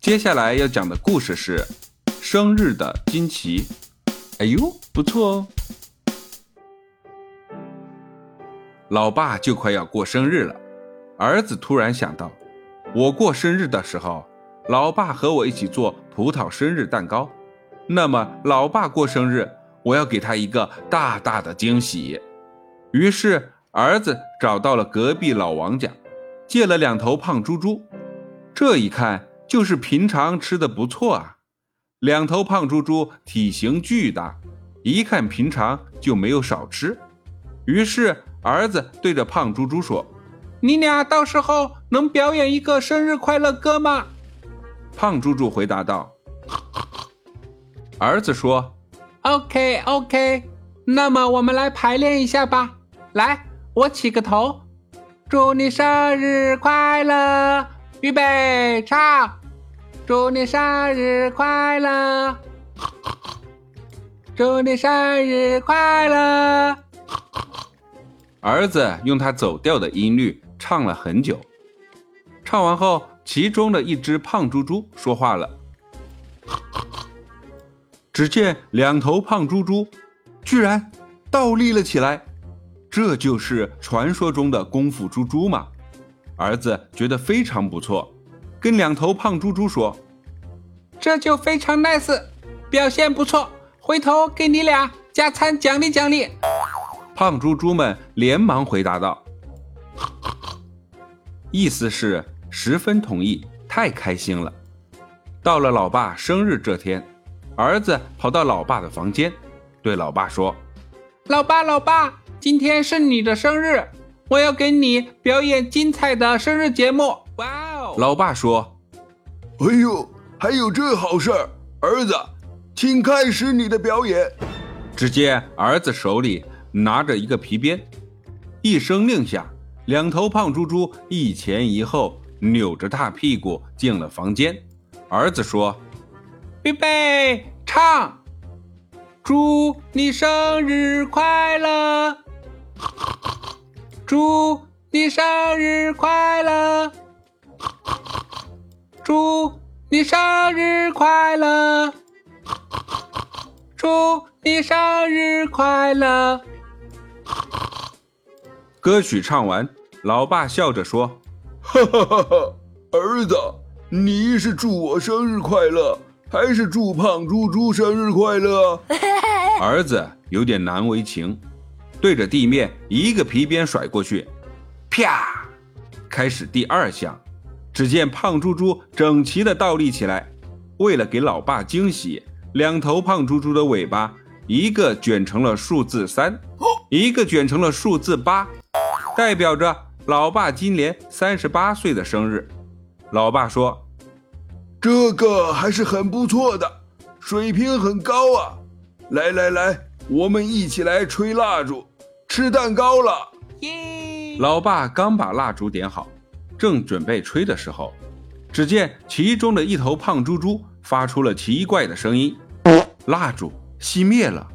接下来要讲的故事是生日的惊奇。哎呦，不错哦！老爸就快要过生日了，儿子突然想到，我过生日的时候，老爸和我一起做葡萄生日蛋糕，那么老爸过生日，我要给他一个大大的惊喜。于是儿子找到了隔壁老王家，借了两头胖猪猪。这一看。就是平常吃的不错啊，两头胖猪猪体型巨大，一看平常就没有少吃。于是儿子对着胖猪猪说：“你俩到时候能表演一个生日快乐歌吗？”胖猪猪回答道：“ 儿子说，OK OK，那么我们来排练一下吧。来，我起个头，祝你生日快乐，预备，唱。”祝你生日快乐！祝你生日快乐！儿子用他走调的音律唱了很久，唱完后，其中的一只胖猪猪说话了。只见两头胖猪猪居然倒立了起来，这就是传说中的功夫猪猪吗？儿子觉得非常不错。跟两头胖猪猪说：“这就非常 nice，表现不错，回头给你俩加餐奖励奖励。”胖猪猪们连忙回答道：“意思是十分同意，太开心了。”到了老爸生日这天，儿子跑到老爸的房间，对老爸说：“老爸，老爸，今天是你的生日，我要给你表演精彩的生日节目。”哇哦！老爸说：“哎呦，还有这好事儿！儿子，请开始你的表演。”只见儿子手里拿着一个皮鞭，一声令下，两头胖猪猪一前一后扭着大屁股进了房间。儿子说：“预备，唱！祝你生日快乐！祝你生日快乐！”祝你生日快乐！祝你生日快乐！歌曲唱完，老爸笑着说：“哈哈哈哈！儿子，你是祝我生日快乐，还是祝胖猪猪生日快乐？” 儿子有点难为情，对着地面一个皮鞭甩过去，啪！开始第二项。只见胖猪猪整齐地倒立起来，为了给老爸惊喜，两头胖猪猪的尾巴一个卷成了数字三，一个卷成了数字八，代表着老爸今年三十八岁的生日。老爸说：“这个还是很不错的，水平很高啊！来来来，我们一起来吹蜡烛，吃蛋糕了。”耶！老爸刚把蜡烛点好。正准备吹的时候，只见其中的一头胖猪猪发出了奇怪的声音，蜡烛熄灭了。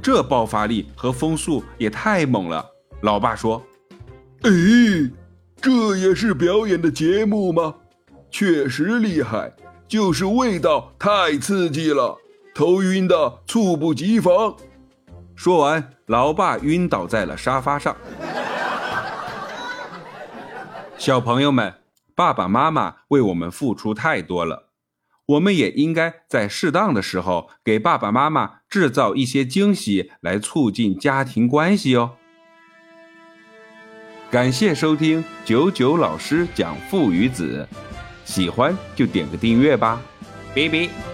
这爆发力和风速也太猛了。老爸说：“哎，这也是表演的节目吗？确实厉害，就是味道太刺激了，头晕的猝不及防。”说完，老爸晕倒在了沙发上。小朋友们，爸爸妈妈为我们付出太多了，我们也应该在适当的时候给爸爸妈妈制造一些惊喜，来促进家庭关系哦。感谢收听九九老师讲父与子，喜欢就点个订阅吧，拜拜。